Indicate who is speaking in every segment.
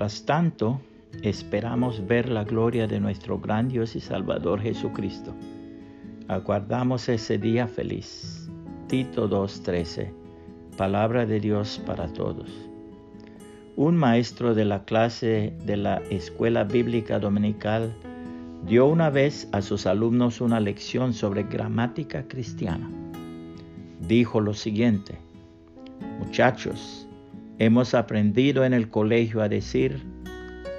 Speaker 1: Mientras tanto, esperamos ver la gloria de nuestro gran Dios y Salvador Jesucristo. Aguardamos ese día feliz. Tito 2.13. Palabra de Dios para todos. Un maestro de la clase de la escuela bíblica dominical dio una vez a sus alumnos una lección sobre gramática cristiana. Dijo lo siguiente, muchachos, hemos aprendido en el colegio a decir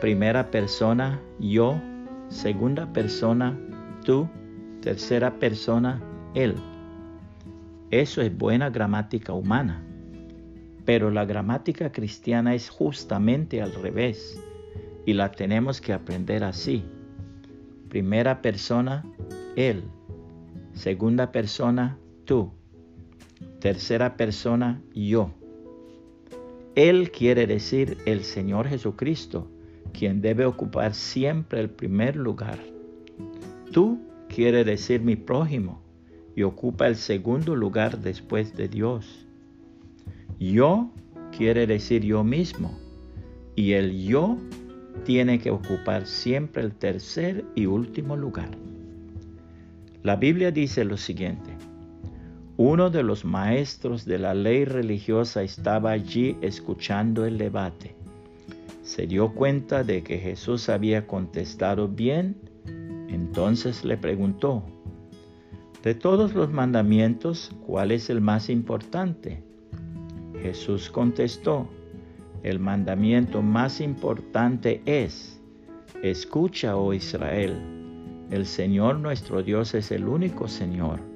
Speaker 1: primera persona yo, segunda persona tú, tercera persona él. Eso es buena gramática humana. Pero la gramática cristiana es justamente al revés y la tenemos que aprender así. Primera persona, Él. Segunda persona, tú. Tercera persona, yo. Él quiere decir el Señor Jesucristo, quien debe ocupar siempre el primer lugar. Tú quiere decir mi prójimo y ocupa el segundo lugar después de Dios. Yo quiere decir yo mismo y el yo tiene que ocupar siempre el tercer y último lugar. La Biblia dice lo siguiente. Uno de los maestros de la ley religiosa estaba allí escuchando el debate. Se dio cuenta de que Jesús había contestado bien, entonces le preguntó, de todos los mandamientos, ¿cuál es el más importante? Jesús contestó, el mandamiento más importante es, escucha, oh Israel, el Señor nuestro Dios es el único Señor.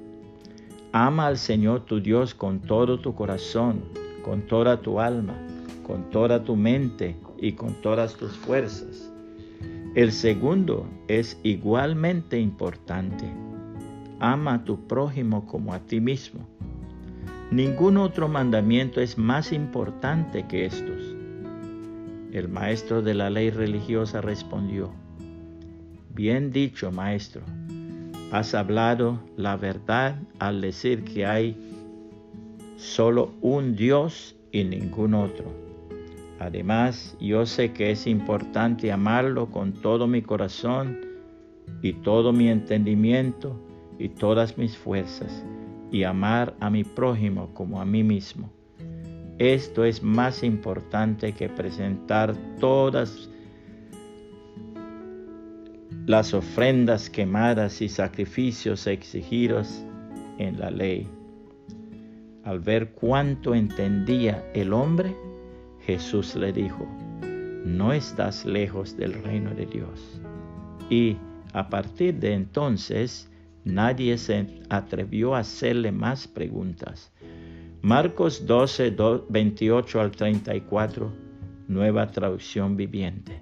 Speaker 1: Ama al Señor tu Dios con todo tu corazón, con toda tu alma, con toda tu mente y con todas tus fuerzas. El segundo es igualmente importante. Ama a tu prójimo como a ti mismo. Ningún otro mandamiento es más importante que estos. El maestro de la ley religiosa respondió, Bien dicho, maestro, has hablado la verdad al decir que hay solo un Dios y ningún otro. Además, yo sé que es importante amarlo con todo mi corazón y todo mi entendimiento y todas mis fuerzas y amar a mi prójimo como a mí mismo. Esto es más importante que presentar todas las ofrendas quemadas y sacrificios exigidos en la ley. Al ver cuánto entendía el hombre, Jesús le dijo, no estás lejos del reino de Dios. Y a partir de entonces, Nadie se atrevió a hacerle más preguntas. Marcos 12, 28 al 34, nueva traducción viviente.